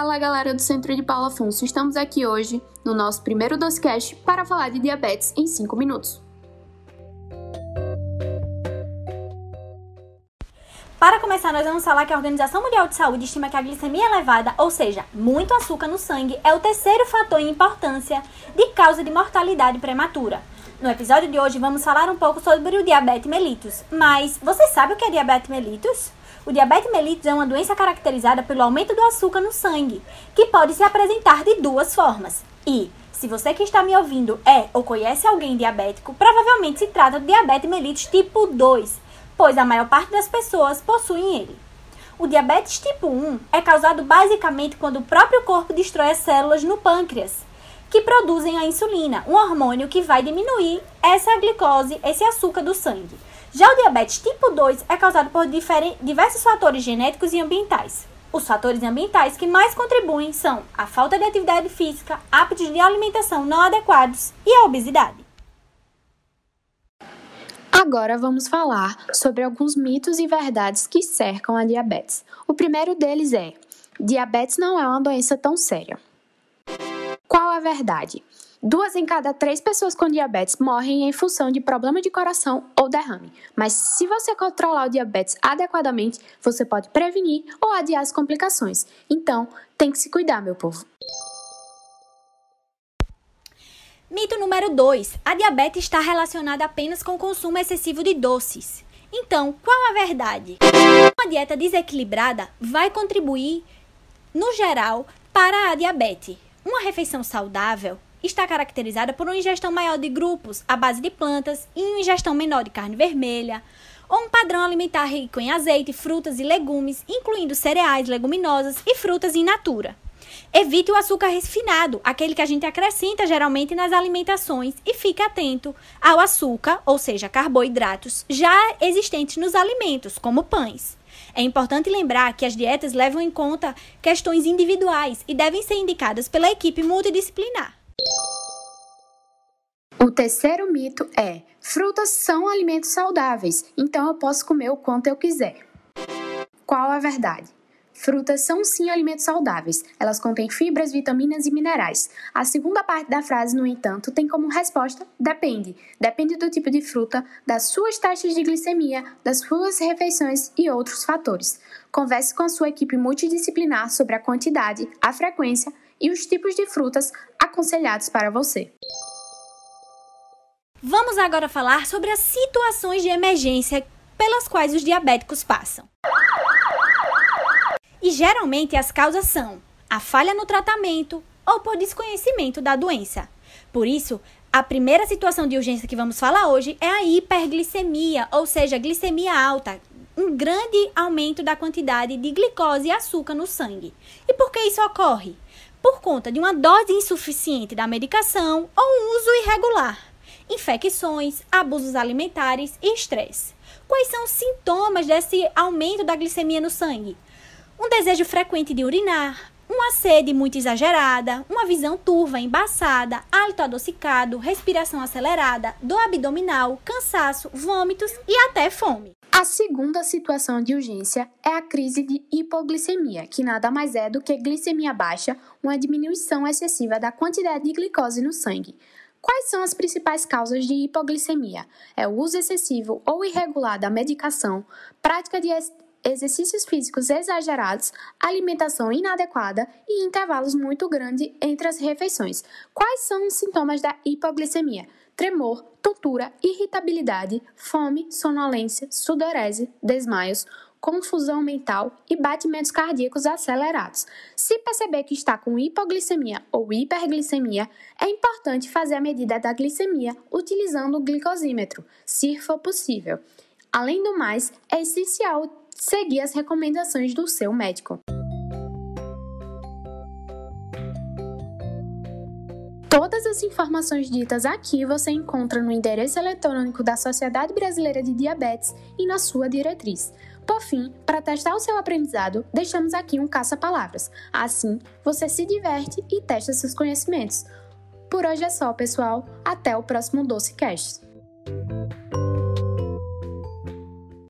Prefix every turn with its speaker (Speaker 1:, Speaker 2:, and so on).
Speaker 1: Fala galera do Centro de Paulo Afonso, estamos aqui hoje no nosso primeiro Docecast para falar de diabetes em 5 minutos.
Speaker 2: Para começar, nós vamos falar que a Organização Mundial de Saúde estima que a glicemia elevada, ou seja, muito açúcar no sangue, é o terceiro fator em importância de causa de mortalidade prematura. No episódio de hoje vamos falar um pouco sobre o diabetes mellitus. Mas você sabe o que é diabetes mellitus? O diabetes mellitus é uma doença caracterizada pelo aumento do açúcar no sangue, que pode se apresentar de duas formas. E, se você que está me ouvindo é ou conhece alguém diabético, provavelmente se trata de diabetes mellitus tipo 2 pois a maior parte das pessoas possuem ele. O diabetes tipo 1 é causado basicamente quando o próprio corpo destrói as células no pâncreas, que produzem a insulina, um hormônio que vai diminuir essa glicose, esse açúcar do sangue. Já o diabetes tipo 2 é causado por diversos fatores genéticos e ambientais. Os fatores ambientais que mais contribuem são a falta de atividade física, hábitos de alimentação não adequados e a obesidade.
Speaker 1: Agora vamos falar sobre alguns mitos e verdades que cercam a diabetes. O primeiro deles é: diabetes não é uma doença tão séria. Qual a verdade? Duas em cada três pessoas com diabetes morrem em função de problema de coração ou derrame. Mas se você controlar o diabetes adequadamente, você pode prevenir ou adiar as complicações. Então, tem que se cuidar, meu povo.
Speaker 2: Mito número 2. A diabetes está relacionada apenas com o consumo excessivo de doces. Então, qual a verdade? Uma dieta desequilibrada vai contribuir, no geral, para a diabetes. Uma refeição saudável está caracterizada por uma ingestão maior de grupos à base de plantas e uma ingestão menor de carne vermelha, ou um padrão alimentar rico em azeite, frutas e legumes, incluindo cereais, leguminosas e frutas in natura. Evite o açúcar refinado, aquele que a gente acrescenta geralmente nas alimentações, e fique atento ao açúcar, ou seja, carboidratos, já existentes nos alimentos, como pães. É importante lembrar que as dietas levam em conta questões individuais e devem ser indicadas pela equipe multidisciplinar.
Speaker 1: O terceiro mito é: frutas são alimentos saudáveis, então eu posso comer o quanto eu quiser. Qual a verdade? Frutas são sim alimentos saudáveis. Elas contêm fibras, vitaminas e minerais. A segunda parte da frase, no entanto, tem como resposta depende. Depende do tipo de fruta, das suas taxas de glicemia, das suas refeições e outros fatores. Converse com a sua equipe multidisciplinar sobre a quantidade, a frequência e os tipos de frutas aconselhados para você.
Speaker 2: Vamos agora falar sobre as situações de emergência pelas quais os diabéticos passam. E geralmente as causas são a falha no tratamento ou por desconhecimento da doença. Por isso, a primeira situação de urgência que vamos falar hoje é a hiperglicemia, ou seja, glicemia alta, um grande aumento da quantidade de glicose e açúcar no sangue. E por que isso ocorre? Por conta de uma dose insuficiente da medicação ou um uso irregular, infecções, abusos alimentares e estresse. Quais são os sintomas desse aumento da glicemia no sangue? um desejo frequente de urinar, uma sede muito exagerada, uma visão turva, embaçada, hálito adocicado, respiração acelerada, dor abdominal, cansaço, vômitos e até fome.
Speaker 1: A segunda situação de urgência é a crise de hipoglicemia, que nada mais é do que glicemia baixa, uma diminuição excessiva da quantidade de glicose no sangue. Quais são as principais causas de hipoglicemia? É o uso excessivo ou irregular da medicação, prática de exercícios físicos exagerados, alimentação inadequada e intervalos muito grandes entre as refeições. Quais são os sintomas da hipoglicemia? Tremor, tontura, irritabilidade, fome, sonolência, sudorese, desmaios, confusão mental e batimentos cardíacos acelerados. Se perceber que está com hipoglicemia ou hiperglicemia, é importante fazer a medida da glicemia utilizando o glicosímetro, se for possível. Além do mais, é essencial seguir as recomendações do seu médico. Todas as informações ditas aqui você encontra no endereço eletrônico da Sociedade Brasileira de Diabetes e na sua diretriz. Por fim, para testar o seu aprendizado, deixamos aqui um caça-palavras. Assim, você se diverte e testa seus conhecimentos. Por hoje é só, pessoal. Até o próximo Doce Cast.